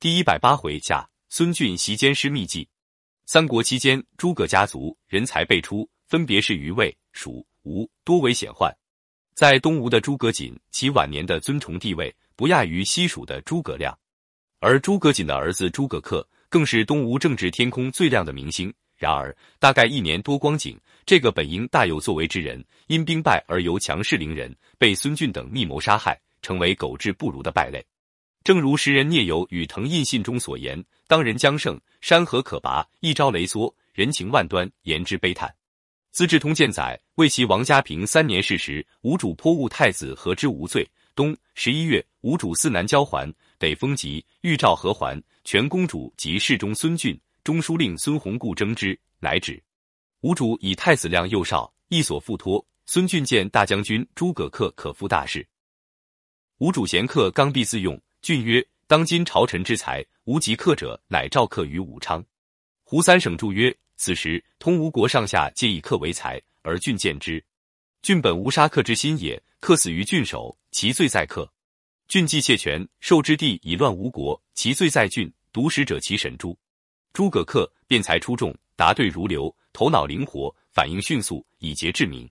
第一百八回下，孙峻袭监师秘计。三国期间，诸葛家族人才辈出，分别是于魏、蜀、吴，多为显宦。在东吴的诸葛瑾，其晚年的尊崇地位不亚于西蜀的诸葛亮，而诸葛瑾的儿子诸葛恪更是东吴政治天空最亮的明星。然而，大概一年多光景，这个本应大有作为之人，因兵败而由强势凌人，被孙俊等密谋杀害，成为狗彘不如的败类。正如时人聂友与滕胤信中所言：“当人将胜，山河可拔；一朝雷缩，人情万端，言之悲叹。”《资治通鉴》载，魏齐王家平三年事时，吴主颇误太子何之无罪。冬十一月，吴主四南交还，北封疾，欲召何还。全公主及侍中孙峻、中书令孙弘固争之，乃止。吴主以太子亮幼少，亦所附托。孙峻见大将军诸葛恪可复大事，吴主贤客，刚愎自用。郡曰：“当今朝臣之才，无及克者，乃赵克于武昌。”胡三省注曰：“此时通吴国上下皆以克为才，而郡见之。郡本无杀克之心也，克死于郡手，其罪在克。郡既窃权，受之地以乱吴国，其罪在郡。独使者其神诛。诸葛恪辩才出众，答对如流，头脑灵活，反应迅速，以节治民。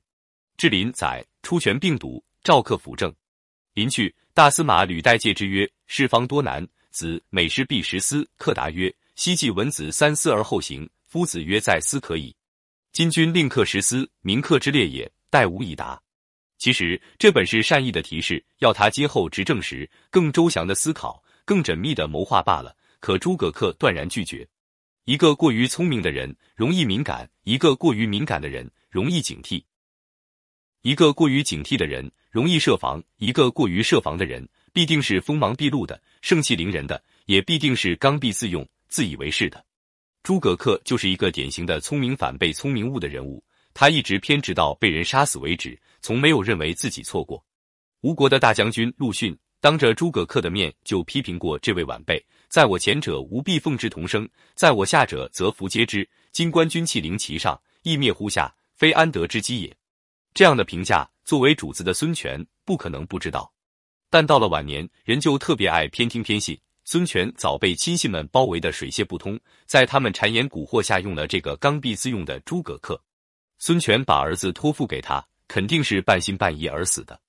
志林载出权并笃，赵克辅政。临去。”大司马吕代戒之曰：“事方多难，子每事必十思。”克答曰：“昔季文子三思而后行，夫子曰再思可以。今君令克十思，民克之列也，待吾以答。”其实这本是善意的提示，要他今后执政时更周详的思考，更缜密的谋划罢了。可诸葛恪断然拒绝。一个过于聪明的人容易敏感，一个过于敏感的人容易警惕。一个过于警惕的人容易设防，一个过于设防的人必定是锋芒毕露的、盛气凌人的，也必定是刚愎自用、自以为是的。诸葛恪就是一个典型的聪明反被聪明误的人物，他一直偏执到被人杀死为止，从没有认为自己错过。吴国的大将军陆逊当着诸葛恪的面就批评过这位晚辈：“在我前者，吾必奉之同生；在我下者，则弗皆之。今官军气凌其上，亦灭乎下，非安得之机也。”这样的评价，作为主子的孙权不可能不知道。但到了晚年，人就特别爱偏听偏信。孙权早被亲信们包围的水泄不通，在他们谗言蛊惑下，用了这个刚愎自用的诸葛恪。孙权把儿子托付给他，肯定是半信半疑而死的。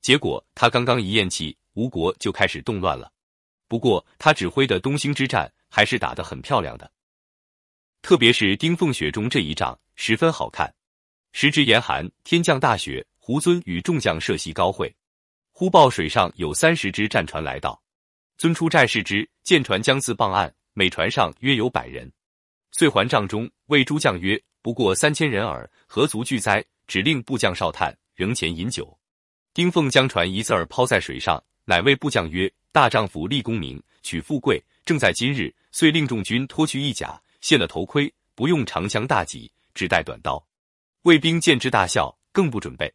结果他刚刚一咽气，吴国就开始动乱了。不过他指挥的东兴之战还是打得很漂亮的，特别是丁奉雪中这一仗十分好看。时值严寒，天降大雪。胡遵与众将设席高会，忽报水上有三十只战船来到。遵出寨视之，舰船将自傍岸，每船上约有百人。遂还帐中，谓诸将曰：“不过三千人耳，何足惧哉？”指令部将哨探，仍前饮酒。丁奉将船一字儿抛在水上，乃谓部将曰：“大丈夫立功名，取富贵，正在今日。”遂令众军脱去衣甲，卸了头盔，不用长枪大戟，只带短刀。卫兵见之大笑，更不准备。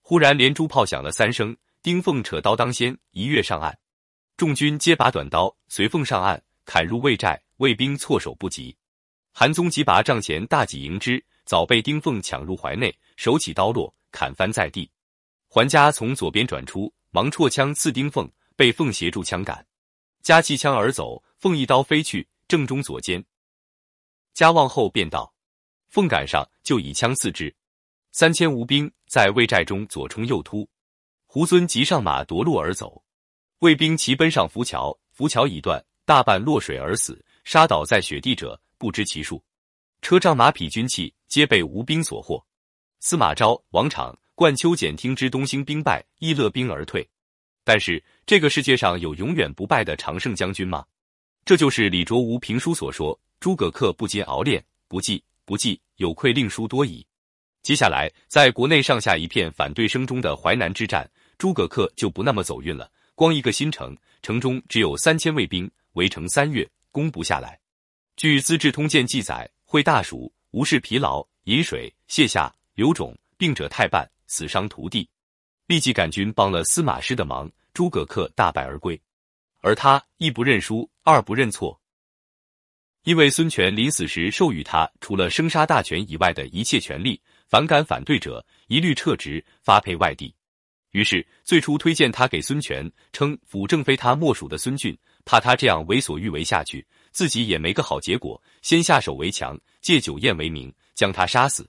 忽然连珠炮响了三声，丁奉扯刀当先，一跃上岸。众军皆拔短刀，随奉上岸，砍入魏寨。魏兵措手不及。韩宗急拔帐前大戟迎之，早被丁奉抢入怀内，手起刀落，砍翻在地。桓嘉从左边转出，忙绰枪刺丁奉，被奉协助枪杆。嘉弃枪而走，奉一刀飞去，正中左肩。嘉望后便道。奉赶上，就以枪刺之。三千吴兵在魏寨中左冲右突，胡遵急上马夺路而走。魏兵齐奔上浮桥，浮桥已断，大半落水而死。杀倒在雪地者不知其数。车仗马匹军器皆被吴兵所获。司马昭、王昶、冠丘简听之东兴兵败，亦勒兵而退。但是这个世界上有永远不败的常胜将军吗？这就是李卓吾评书所说：“诸葛恪不禁熬练，不计。”不计有愧令书多矣。接下来，在国内上下一片反对声中的淮南之战，诸葛恪就不那么走运了。光一个新城，城中只有三千卫兵，围城三月，攻不下来。据《资治通鉴》记载，会大暑，无事疲劳，饮水，泻下，流肿，病者太半，死伤涂地。立即赶军帮了司马师的忙，诸葛恪大败而归。而他一不认输，二不认错。因为孙权临死时授予他除了生杀大权以外的一切权利，反感反对者一律撤职发配外地。于是最初推荐他给孙权，称辅政非他莫属的孙俊，怕他这样为所欲为下去，自己也没个好结果，先下手为强，借酒宴为名，将他杀死。